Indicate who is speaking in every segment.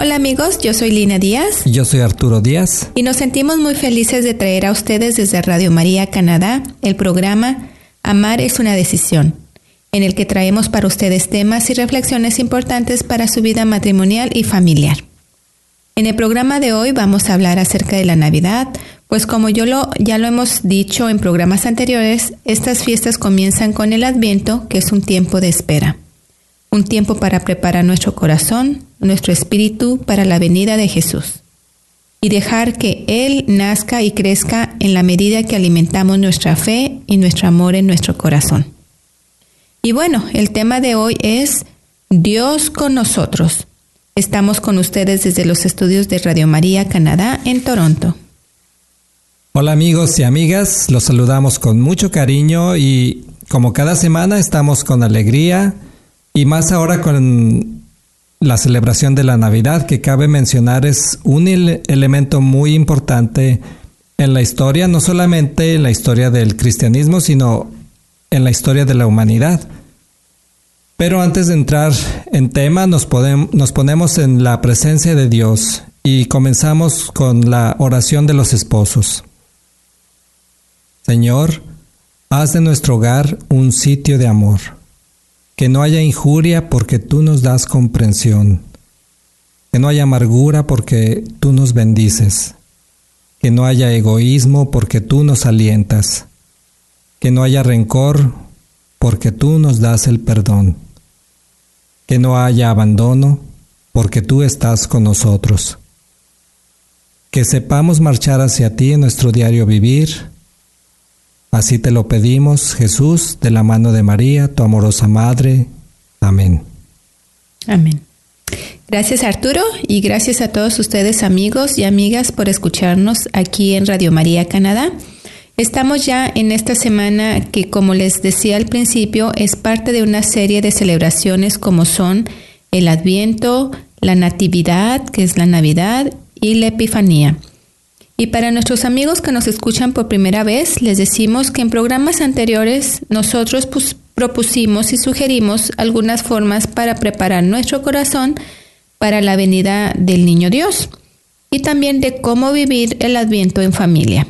Speaker 1: Hola amigos, yo soy Lina Díaz
Speaker 2: Yo soy Arturo Díaz.
Speaker 1: y nos sentimos muy felices de traer a ustedes desde Radio María Canadá el programa Amar es una decisión, en el que traemos para ustedes temas y reflexiones importantes para su vida matrimonial y familiar. En el programa de hoy vamos a hablar acerca de la Navidad, pues como yo lo, ya lo hemos dicho en programas anteriores, estas fiestas comienzan con el Adviento, que es un tiempo de espera. Un tiempo para preparar nuestro corazón, nuestro espíritu para la venida de Jesús. Y dejar que Él nazca y crezca en la medida que alimentamos nuestra fe y nuestro amor en nuestro corazón. Y bueno, el tema de hoy es Dios con nosotros. Estamos con ustedes desde los estudios de Radio María Canadá en Toronto.
Speaker 2: Hola amigos y amigas, los saludamos con mucho cariño y como cada semana estamos con alegría y más ahora con la celebración de la Navidad que cabe mencionar es un ele- elemento muy importante en la historia, no solamente en la historia del cristianismo, sino en la historia de la humanidad. Pero antes de entrar en tema, nos, nos ponemos en la presencia de Dios y comenzamos con la oración de los esposos. Señor, haz de nuestro hogar un sitio de amor, que no haya injuria porque tú nos das comprensión, que no haya amargura porque tú nos bendices, que no haya egoísmo porque tú nos alientas, que no haya rencor porque tú nos das el perdón, que no haya abandono porque tú estás con nosotros, que sepamos marchar hacia ti en nuestro diario vivir, Así te lo pedimos, Jesús, de la mano de María, tu amorosa Madre. Amén.
Speaker 1: Amén. Gracias Arturo y gracias a todos ustedes amigos y amigas por escucharnos aquí en Radio María Canadá. Estamos ya en esta semana que como les decía al principio es parte de una serie de celebraciones como son el Adviento, la Natividad, que es la Navidad, y la Epifanía. Y para nuestros amigos que nos escuchan por primera vez, les decimos que en programas anteriores nosotros propusimos y sugerimos algunas formas para preparar nuestro corazón para la venida del Niño Dios y también de cómo vivir el Adviento en familia.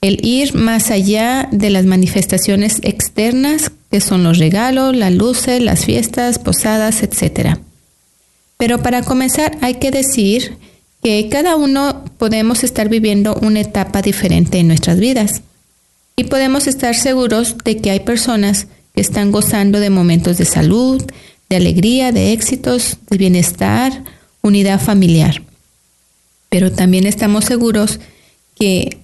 Speaker 1: El ir más allá de las manifestaciones externas que son los regalos, las luces, las fiestas, posadas, etc. Pero para comenzar hay que decir que cada uno podemos estar viviendo una etapa diferente en nuestras vidas y podemos estar seguros de que hay personas que están gozando de momentos de salud, de alegría, de éxitos, de bienestar, unidad familiar. Pero también estamos seguros que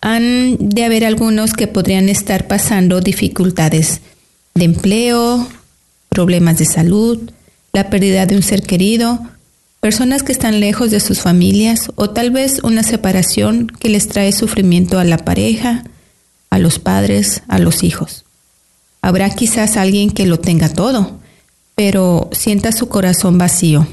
Speaker 1: han de haber algunos que podrían estar pasando dificultades de empleo, problemas de salud, la pérdida de un ser querido, personas que están lejos de sus familias o tal vez una separación que les trae sufrimiento a la pareja, a los padres, a los hijos. Habrá quizás alguien que lo tenga todo, pero sienta su corazón vacío.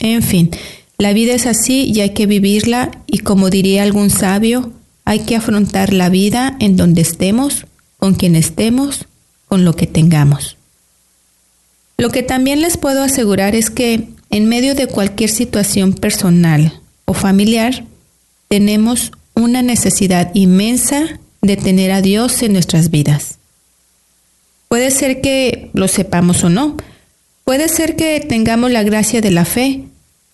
Speaker 1: En fin, la vida es así y hay que vivirla y como diría algún sabio, hay que afrontar la vida en donde estemos, con quien estemos, con lo que tengamos. Lo que también les puedo asegurar es que en medio de cualquier situación personal o familiar, tenemos una necesidad inmensa de tener a Dios en nuestras vidas.
Speaker 3: Puede ser que lo sepamos o no. Puede ser que tengamos la gracia de la fe.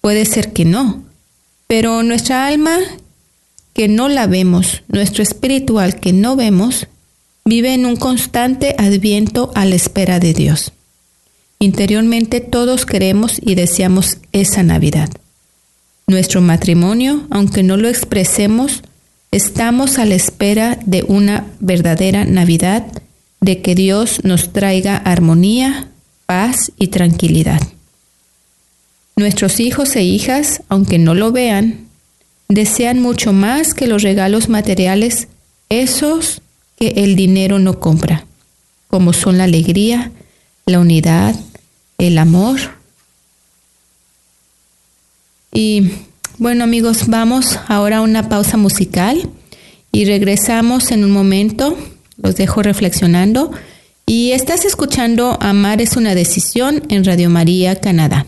Speaker 3: Puede ser que no. Pero nuestra alma, que no la vemos, nuestro espiritual que no vemos, vive en un constante adviento a la espera de Dios. Interiormente todos queremos y deseamos esa Navidad. Nuestro matrimonio, aunque no lo expresemos, estamos a la espera de una verdadera Navidad, de que Dios nos traiga armonía, paz y tranquilidad. Nuestros hijos e hijas, aunque no lo vean, desean mucho más que los regalos materiales, esos que el dinero no compra, como son la alegría, la unidad, el amor. Y bueno amigos, vamos ahora a una pausa musical y regresamos en un momento. Los dejo reflexionando. Y estás escuchando Amar es una decisión en Radio María, Canadá.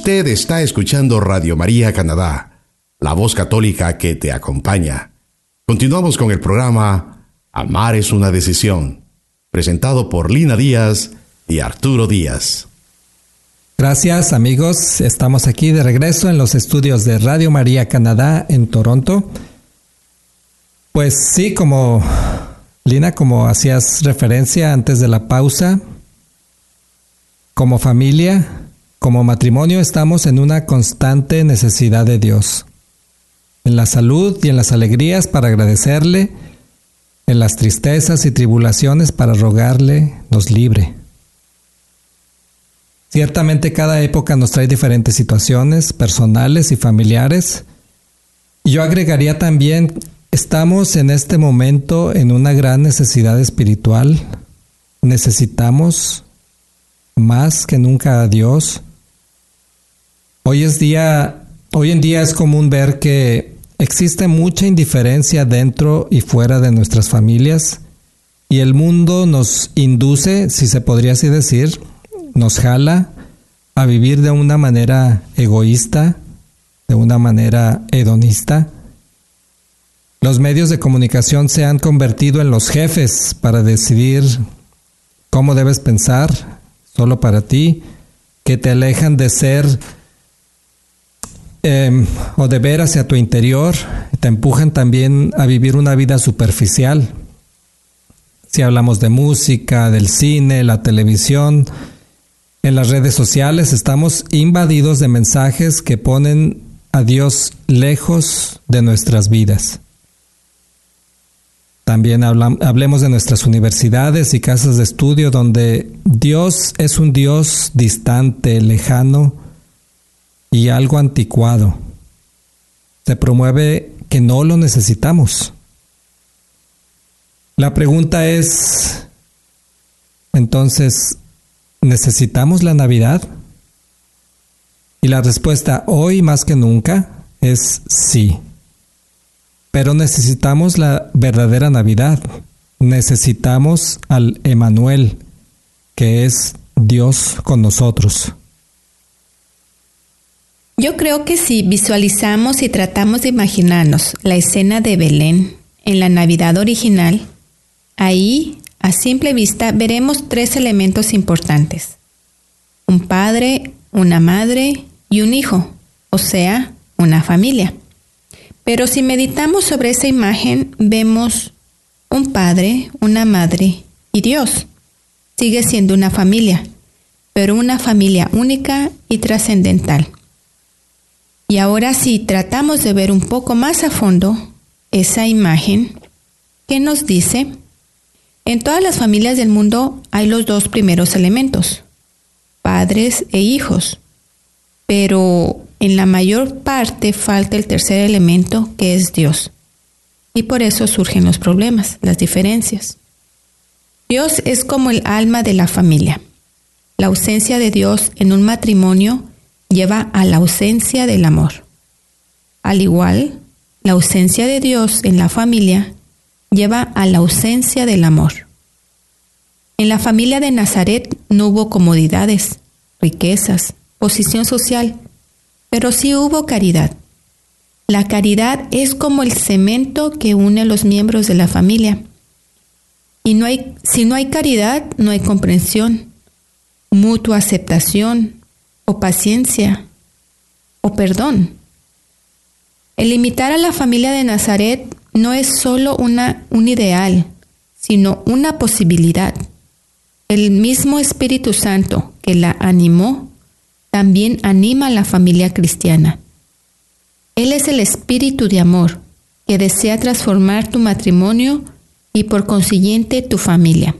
Speaker 4: Usted está escuchando Radio María Canadá, la voz católica que te acompaña. Continuamos con el programa Amar es una decisión, presentado por Lina Díaz y Arturo Díaz.
Speaker 2: Gracias amigos, estamos aquí de regreso en los estudios de Radio María Canadá en Toronto. Pues sí, como Lina, como hacías referencia antes de la pausa, como familia como matrimonio estamos en una constante necesidad de Dios, en la salud y en las alegrías para agradecerle, en las tristezas y tribulaciones para rogarle nos libre. Ciertamente cada época nos trae diferentes situaciones personales y familiares. yo agregaría también, estamos en este momento en una gran necesidad espiritual. Necesitamos más que nunca a Dios Hoy es día, hoy en día es común ver que existe mucha indiferencia dentro y fuera de nuestras familias y el mundo nos induce, si se podría así decir, nos jala a vivir de una manera egoísta, de una manera hedonista. Los medios de comunicación se han convertido en los jefes para decidir cómo debes pensar, solo para ti, que te alejan de ser Em, o de ver hacia tu interior, te empujan también a vivir una vida superficial. Si hablamos de música, del cine, la televisión, en las redes sociales estamos invadidos de mensajes que ponen a Dios lejos de nuestras vidas. También hablemos de nuestras universidades y casas de estudio donde Dios es un Dios distante, lejano, y algo anticuado. Se promueve que no lo necesitamos. La pregunta es, entonces, ¿necesitamos la Navidad? Y la respuesta hoy más que nunca es sí. Pero necesitamos la verdadera Navidad. Necesitamos al Emanuel, que es Dios con nosotros.
Speaker 1: Yo creo que si visualizamos y tratamos de imaginarnos la escena de Belén en la Navidad original, ahí, a simple vista, veremos tres elementos importantes. Un padre, una madre y un hijo, o sea, una familia. Pero si meditamos sobre esa imagen, vemos un padre, una madre y Dios. Sigue siendo una familia, pero una familia única y trascendental. Y ahora si tratamos de ver un poco más a fondo esa imagen, ¿qué nos dice? En todas las familias del mundo hay los dos primeros elementos, padres e hijos, pero en la mayor parte falta el tercer elemento que es Dios. Y por eso surgen los problemas, las diferencias. Dios es como el alma de la familia. La ausencia de Dios en un matrimonio lleva a la ausencia del amor. Al igual, la ausencia de Dios en la familia lleva a la ausencia del amor. En la familia de Nazaret no hubo comodidades, riquezas, posición social, pero sí hubo caridad. La caridad es como el cemento que une a los miembros de la familia. Y no hay, si no hay caridad, no hay comprensión, mutua aceptación o paciencia o perdón. El imitar a la familia de Nazaret no es solo una, un ideal, sino una posibilidad. El mismo Espíritu Santo que la animó también anima a la familia cristiana. Él es el espíritu de amor que desea transformar tu matrimonio y por consiguiente tu familia,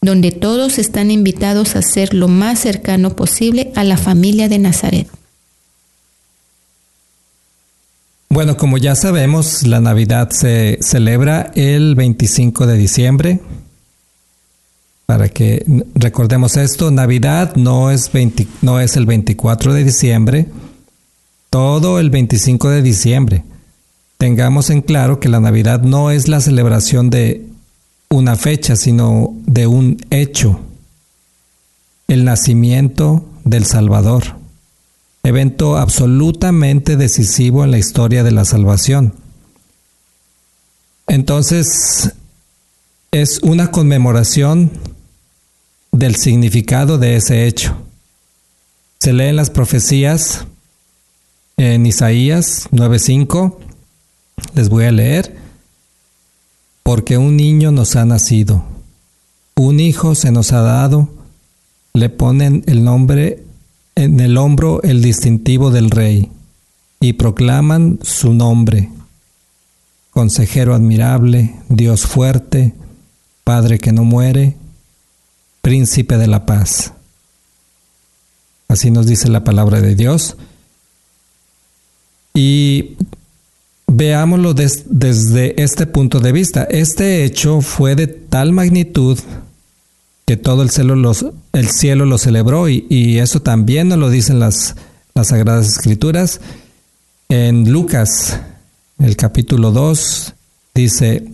Speaker 1: donde todos están invitados a ser lo más cercano posible a la familia de Nazaret.
Speaker 2: Bueno, como ya sabemos, la Navidad se celebra el 25 de diciembre, para que recordemos esto, Navidad no es, no es el 24 de diciembre, todo el 25 de diciembre. Tengamos en claro que la Navidad no es la celebración de una fecha, sino de un hecho, el nacimiento del Salvador, evento absolutamente decisivo en la historia de la salvación. Entonces, es una conmemoración del significado de ese hecho. Se leen las profecías en Isaías 9:5. Les voy a leer. Porque un niño nos ha nacido, un hijo se nos ha dado, le ponen el nombre en el hombro el distintivo del rey y proclaman su nombre. Consejero admirable, Dios fuerte, Padre que no muere, príncipe de la paz. Así nos dice la palabra de Dios. Y veámoslo desde este punto de vista. Este hecho fue de tal magnitud que todo el cielo, los, el cielo lo celebró y, y, eso también nos lo dicen las, las Sagradas Escrituras. En Lucas, el capítulo 2, dice,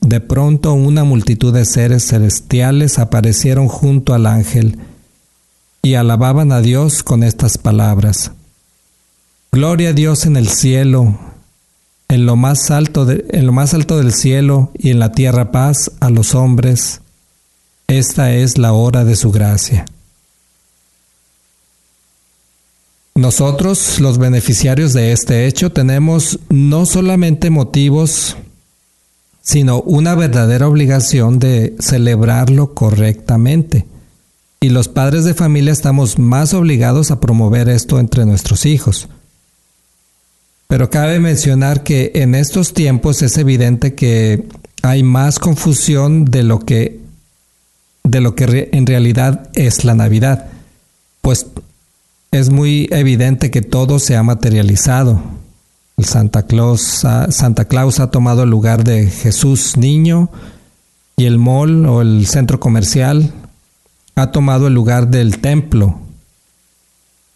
Speaker 2: de pronto una multitud de seres celestiales aparecieron junto al ángel y alababan a Dios con estas palabras. Gloria a Dios en el cielo, en lo más alto, en lo más alto del cielo y en la tierra paz a los hombres. Esta es la hora de su gracia. Nosotros, los beneficiarios de este hecho, tenemos no solamente motivos sino una verdadera obligación de celebrarlo correctamente. Y los padres de familia estamos más obligados a promover esto entre nuestros hijos. Pero cabe mencionar que en estos tiempos es evidente que hay más confusión de lo que de lo que en realidad es la Navidad. Pues es muy evidente que todo se ha materializado. El Santa Claus, Santa Claus ha tomado el lugar de Jesús niño y el mall o el centro comercial ha tomado el lugar del templo.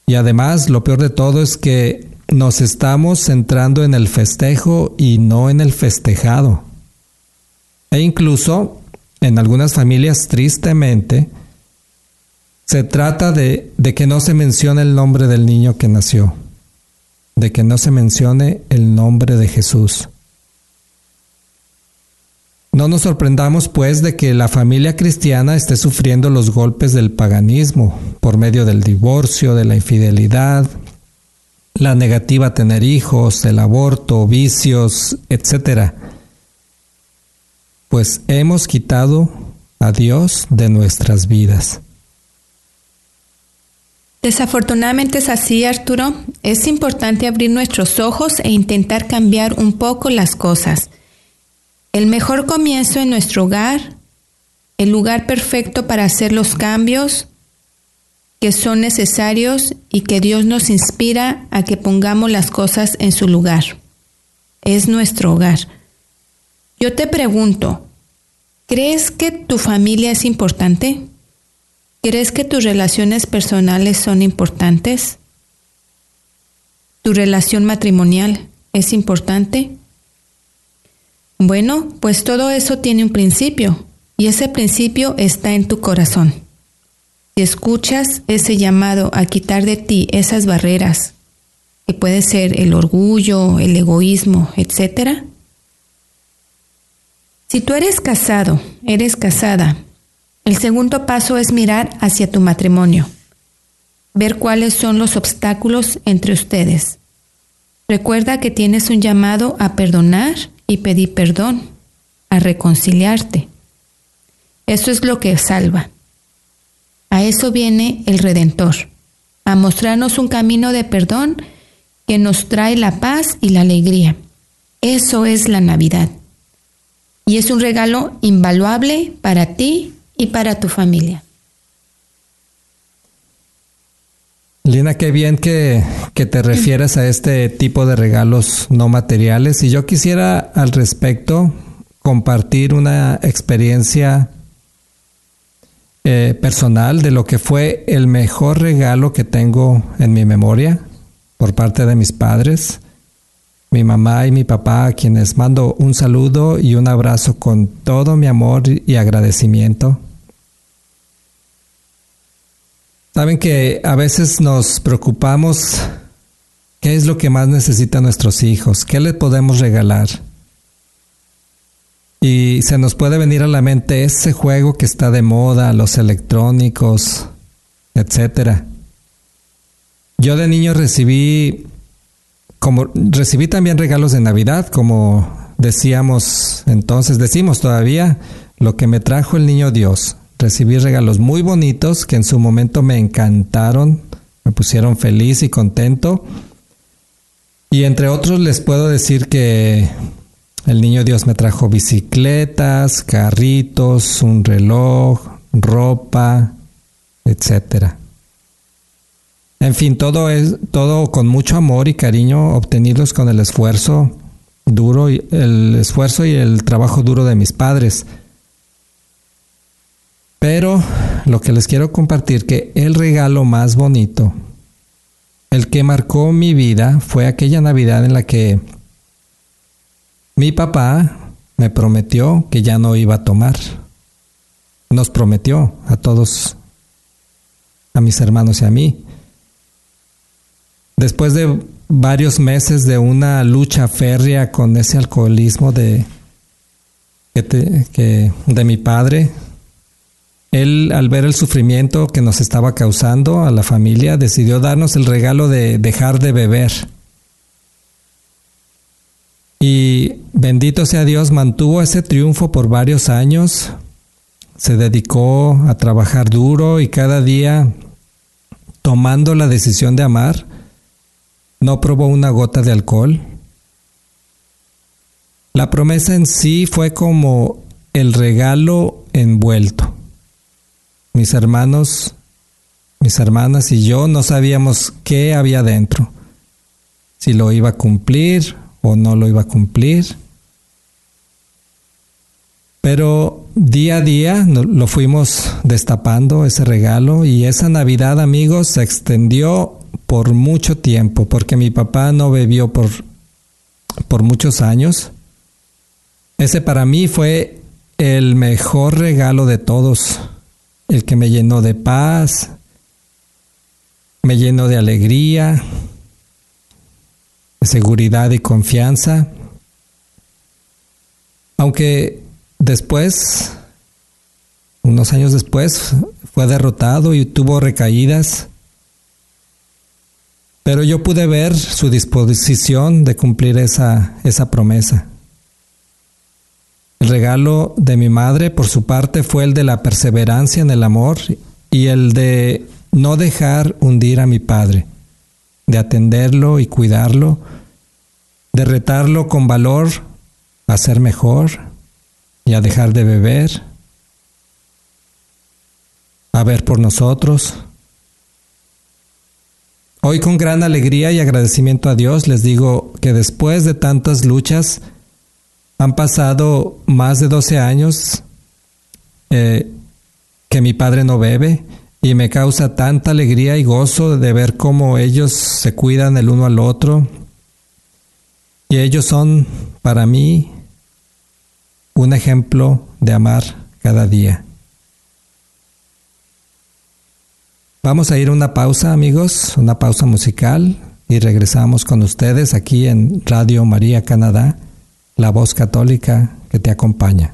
Speaker 2: Y además, lo peor de todo es que nos estamos centrando en el festejo y no en el festejado. E incluso, en algunas familias, tristemente, se trata de, que no se mencione el nombre del niño que nació, de que no se mencione el nombre de Jesús. No nos sorprendamos pues de que la familia cristiana esté sufriendo los golpes del paganismo por medio del divorcio, de la infidelidad, la negativa a tener hijos, el aborto, vicios, etc. Pues hemos quitado a Dios de nuestras vidas.
Speaker 1: Desafortunadamente es así, Arturo. Es importante abrir nuestros ojos e intentar cambiar un poco las cosas. El mejor comienzo en nuestro hogar, el lugar perfecto para hacer los cambios que son necesarios y que Dios nos inspira a que pongamos las cosas en su lugar. Es nuestro hogar. Yo te pregunto, ¿crees que tu familia es importante? ¿Crees que tus relaciones personales son importantes? ¿Tu relación matrimonial es importante? Bueno, pues todo eso tiene un principio y ese principio está en tu corazón. Si escuchas ese llamado a quitar de ti esas barreras, que puede ser el orgullo, el egoísmo, etc. Si tú eres casado, eres casada el segundo paso es mirar hacia tu matrimonio, ver cuáles son los obstáculos entre ustedes. Recuerda que tienes un llamado a perdonar y pedir perdón, a reconciliarte. Eso es lo que salva. A eso viene el Redentor, a mostrarnos un camino de perdón que nos trae la paz y la alegría. Eso es la Navidad. Y es un regalo invaluable para ti y para tu familia.
Speaker 2: Lina, qué bien que, que, te refieres a este tipo de regalos no materiales. Y yo quisiera al respecto compartir una experiencia eh, personal de lo que fue el mejor regalo que tengo en mi memoria por parte de mis padres, mi mamá y mi papá, a quienes mando un saludo y un abrazo con todo mi amor y agradecimiento. Saben que a veces nos preocupamos qué es lo que más necesitan nuestros hijos, qué les podemos regalar. Y se nos puede venir a la mente ese juego que está de moda, los electrónicos, etcétera. Yo de niño recibí como recibí también regalos de Navidad, como decíamos entonces, decimos todavía, lo que me trajo el niño Dios recibí regalos muy bonitos que en su momento me encantaron, me pusieron feliz y contento. Y entre otros les puedo decir que el niño Dios me trajo bicicletas, carritos, un reloj, ropa, etcétera. En fin, todo es todo con mucho amor y cariño obtenidos con el esfuerzo duro y el esfuerzo y el trabajo duro de mis padres. Pero lo que les quiero compartir que el regalo más bonito, el que marcó mi vida, fue aquella Navidad en la que mi papá me prometió que ya no iba a tomar. Nos prometió a todos, a mis hermanos y a mí. Después de varios meses de una lucha férrea con ese alcoholismo de, de mi padre, él, al ver el sufrimiento que nos estaba causando a la familia, decidió darnos el regalo de dejar de beber. Y bendito sea Dios, mantuvo ese triunfo por varios años, se dedicó a trabajar duro y cada día, tomando la decisión de amar, no probó una gota de alcohol. La promesa en sí fue como el regalo envuelto mis hermanos mis hermanas y yo no sabíamos qué había dentro, si lo iba a cumplir o no lo iba a cumplir. Pero día a día lo fuimos destapando ese regalo y esa Navidad, amigos, se extendió por mucho tiempo, porque mi papá no bebió por, por muchos años. Ese para mí fue el mejor regalo de todos, el que me llenó de paz, me llenó de alegría, de seguridad y confianza. Aunque después, unos años después, fue derrotado y tuvo recaídas, pero yo pude ver su disposición de cumplir esa, esa promesa. El regalo de mi madre, por su parte, fue el de la perseverancia en el amor y el de no dejar hundir a mi padre, de atenderlo y cuidarlo, de retarlo con valor a ser mejor y a dejar de beber, a ver por nosotros. Hoy con gran alegría y agradecimiento a Dios les digo que después de tantas luchas, han pasado más de 12 años eh, que mi padre no bebe y me causa tanta alegría y gozo de ver cómo ellos se cuidan el uno al otro. Y ellos son para mí un ejemplo de amar cada día. Vamos a ir a una pausa, amigos, una pausa musical y regresamos con ustedes aquí en Radio María Canadá la voz católica que te acompaña.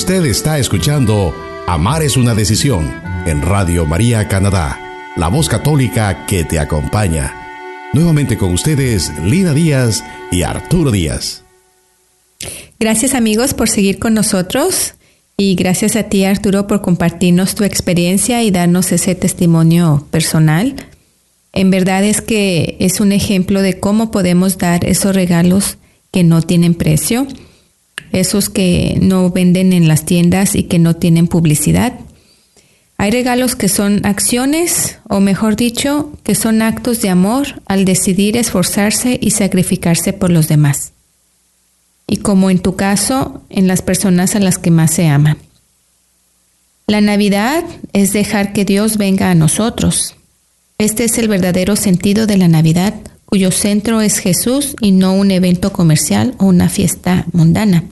Speaker 4: Usted está escuchando Amar es una decisión en Radio María Canadá, la voz católica que te acompaña. Nuevamente con ustedes Lina Díaz y Arturo Díaz.
Speaker 1: Gracias amigos por seguir con nosotros y gracias a ti Arturo por compartirnos tu experiencia y darnos ese testimonio personal. En verdad es que es un ejemplo de cómo podemos dar esos regalos que no tienen precio esos que no venden en las tiendas y que no tienen publicidad. Hay regalos que son acciones, o mejor dicho, que son actos de amor al decidir esforzarse y sacrificarse por los demás. Y como en tu caso, en las personas a las que más se ama. La Navidad es dejar que Dios venga a nosotros. Este es el verdadero sentido de la Navidad, cuyo centro es Jesús y no un evento comercial o una fiesta mundana.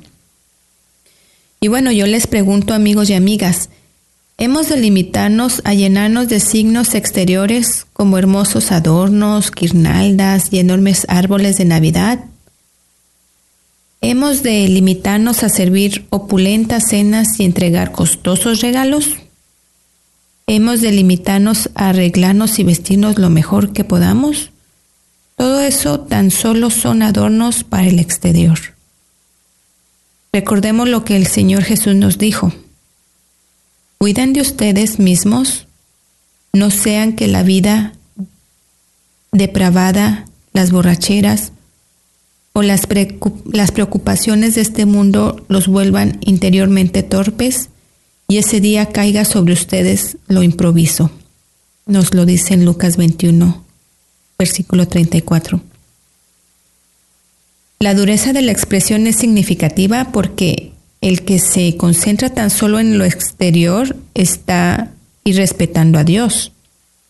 Speaker 1: Y bueno, yo les pregunto amigos y amigas, ¿hemos de limitarnos a llenarnos de signos exteriores como hermosos adornos, guirnaldas y enormes árboles de Navidad? ¿Hemos de limitarnos a servir opulentas cenas y entregar costosos regalos? ¿Hemos de limitarnos a arreglarnos y vestirnos lo mejor que podamos? Todo eso tan solo son adornos para el exterior. Recordemos lo que el Señor Jesús nos dijo. Cuidan de ustedes mismos, no sean que la vida depravada, las borracheras o las, las preocupaciones de este mundo los vuelvan interiormente torpes y ese día caiga sobre ustedes lo improviso. Nos lo dice en Lucas 21, versículo 34. La dureza de la expresión es significativa porque el que se concentra tan solo en lo exterior está irrespetando a Dios,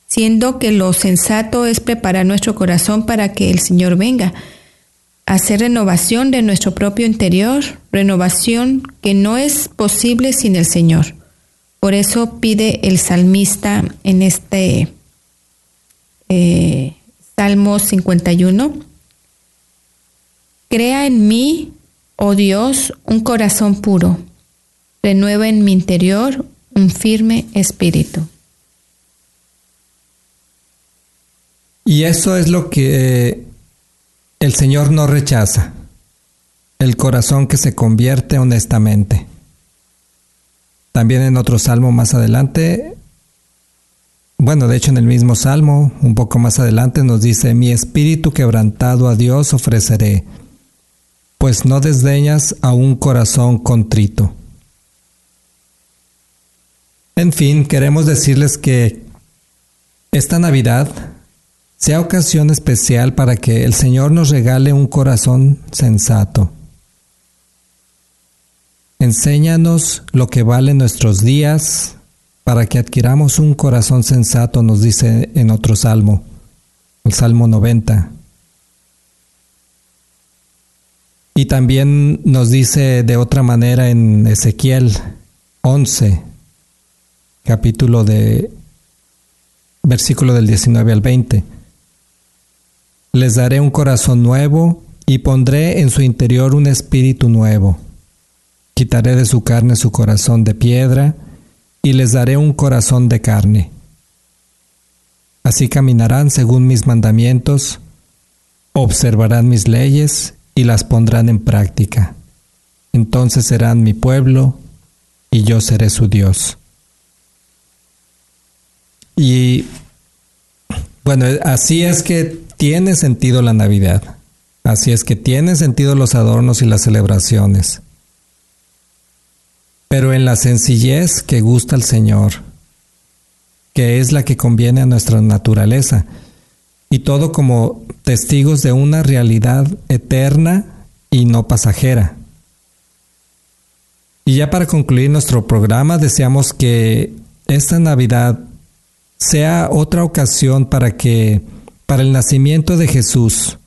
Speaker 1: siendo que lo sensato es preparar nuestro corazón para que el Señor venga, hacer renovación de nuestro propio interior, renovación que no es posible sin el Señor. Por eso pide el salmista en este eh, Salmo 51, Crea en mí, oh Dios, un corazón puro. Renueva en mi interior un firme espíritu.
Speaker 2: Y eso es lo que el Señor no rechaza, el corazón que se convierte honestamente. También en otro salmo más adelante, bueno, de hecho en el mismo salmo, un poco más adelante nos dice, mi espíritu quebrantado a Dios ofreceré pues no desdeñas a un corazón contrito. En fin, queremos decirles que esta Navidad sea ocasión especial para que el Señor nos regale un corazón sensato. Enséñanos lo que valen nuestros días para que adquiramos un corazón sensato, nos dice en otro salmo, el Salmo 90. Y también nos dice de otra manera en Ezequiel 11, capítulo de versículo del 19 al 20. Les daré un corazón nuevo y pondré en su interior un espíritu nuevo. Quitaré de su carne su corazón de piedra y les daré un corazón de carne. Así caminarán según mis mandamientos, observarán mis leyes y las pondrán en práctica. Entonces serán mi pueblo y yo seré su Dios. Y bueno, así es que tiene sentido la Navidad. Así es que tiene sentido los adornos y las celebraciones. Pero en la sencillez que gusta al Señor, que es la que conviene a nuestra naturaleza y todo como testigos de una realidad eterna y no pasajera. Y ya para concluir nuestro programa, deseamos que esta Navidad sea otra ocasión para que para el nacimiento de Jesús,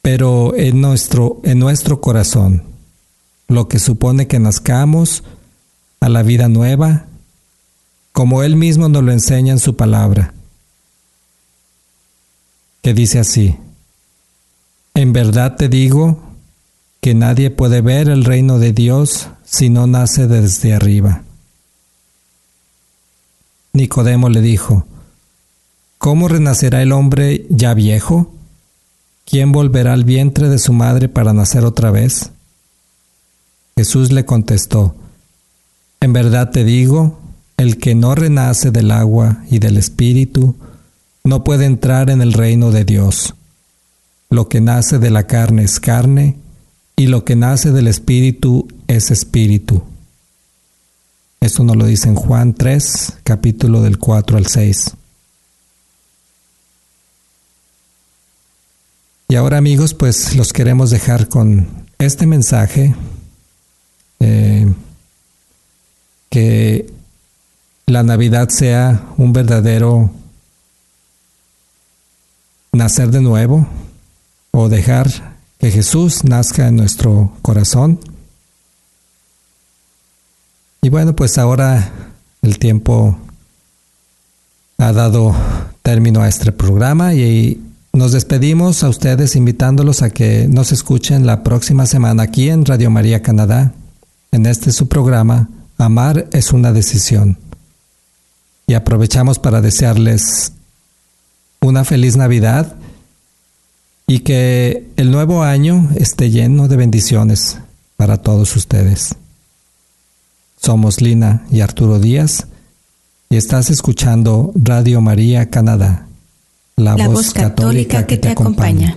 Speaker 2: pero en nuestro en nuestro corazón, lo que supone que nazcamos a la vida nueva, como él mismo nos lo enseña en su palabra que dice así, en verdad te digo que nadie puede ver el reino de Dios si no nace desde arriba. Nicodemo le dijo, ¿Cómo renacerá el hombre ya viejo? ¿Quién volverá al vientre de su madre para nacer otra vez? Jesús le contestó, En verdad te digo, el que no renace del agua y del espíritu, no puede entrar en el reino de Dios. Lo que nace de la carne es carne, y lo que nace del espíritu es espíritu. Esto nos lo dice en Juan 3, capítulo del 4 al 6. Y ahora amigos, pues los queremos dejar con este mensaje, eh, que la Navidad sea un verdadero nacer de nuevo o dejar que Jesús nazca en nuestro corazón y bueno, pues ahora el tiempo ha dado término a este programa y nos despedimos a ustedes invitándolos a que nos escuchen la próxima semana aquí en Radio María Canadá, en este su programa, Amar es una decisión. Y aprovechamos para desearles una feliz Navidad y que el nuevo año esté lleno de bendiciones para todos ustedes. Somos Lina y Arturo Díaz y estás escuchando Radio María Canadá,
Speaker 1: la, voz, católica, que, te acompaña.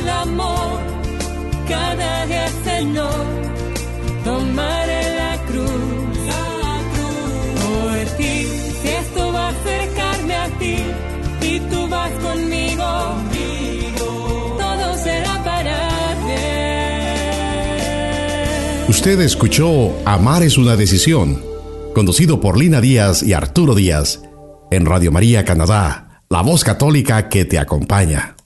Speaker 5: el amor, cada día Señor, tomaré la cruz acercarme a ti y tú vas conmigo. Todo será para bien.
Speaker 4: Usted escuchó Amar es una decisión, conducido por Lina Díaz y Arturo Díaz, en Radio María Canadá, la voz católica que te acompaña.